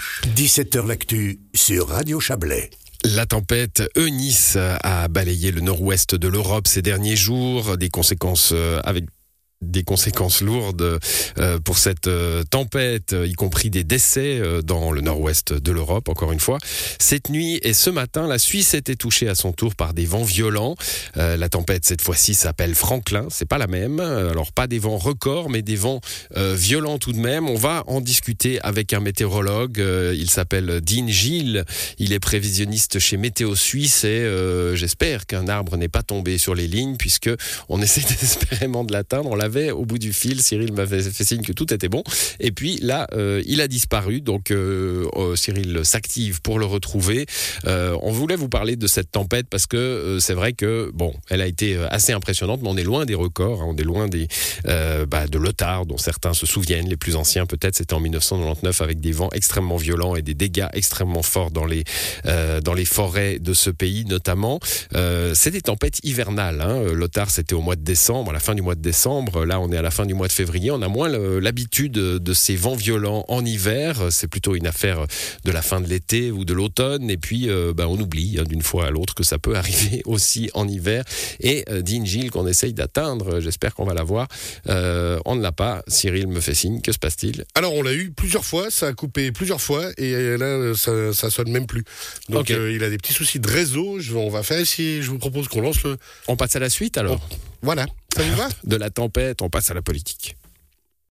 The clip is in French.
ch 17h l'actu sur Radio Chablais. La tempête Eunice a balayé le nord-ouest de l'Europe ces derniers jours, des conséquences euh, avec des conséquences lourdes euh, pour cette euh, tempête, y compris des décès euh, dans le nord-ouest de l'Europe, encore une fois. Cette nuit et ce matin, la Suisse était touchée à son tour par des vents violents. la tempête, cette fois-ci, s'appelle Franklin. C'est pas la même. Alors, pas des vents records, mais des vents violents tout de même. On va en discuter avec un météorologue. il s'appelle Dean Gilles. Il est prévisionniste chez Météo Suisse et j'espère qu'un arbre n'est pas tombé sur les lignes puisque on essaie désespérément de l'atteindre. On l'avait au bout du fil. Cyril m'avait fait signe que tout était bon. Et puis là, euh, il a disparu. Donc euh, euh, Cyril s'active pour le retrouver. on voulait vous parler de cette tempête parce que c'est vrai que bon, elle a été assez impressionnante, mais on est loin des records. Hein. on est loin des bah, de l'Otard dont certains se souviennent. Les plus anciens peut-être c'était en 1999 avec des vents extrêmement violents et des dégâts extrêmement forts dans les dans les forêts de ce pays notamment. c'est des tempêtes hivernales. Hein. L'Otard c'était au mois de décembre, à la fin du mois de décembre. Là, on est à la fin du mois de février. On a moins l'habitude de ces vents violents en hiver. C'est plutôt une affaire de la fin de l'été ou de l'automne. Et puis, euh, ben, on oublie hein, d'une fois à l'autre que ça peut arriver aussi en hiver. Et euh, Dean Gilles qu'on essaye d'atteindre, j'espère qu'on va l'avoir. Euh, on ne l'a pas. Cyril me fait signe. Que se passe-t-il? Alors, on l'a eu plusieurs fois. Ça a coupé plusieurs fois. Et là, ça, ça sonne même plus. Donc, il a des petits soucis de réseau. Je, on va faire ici. Je vous propose qu'on lance le. On passe à la suite alors. voilà. De la tempête, on passe à la politique.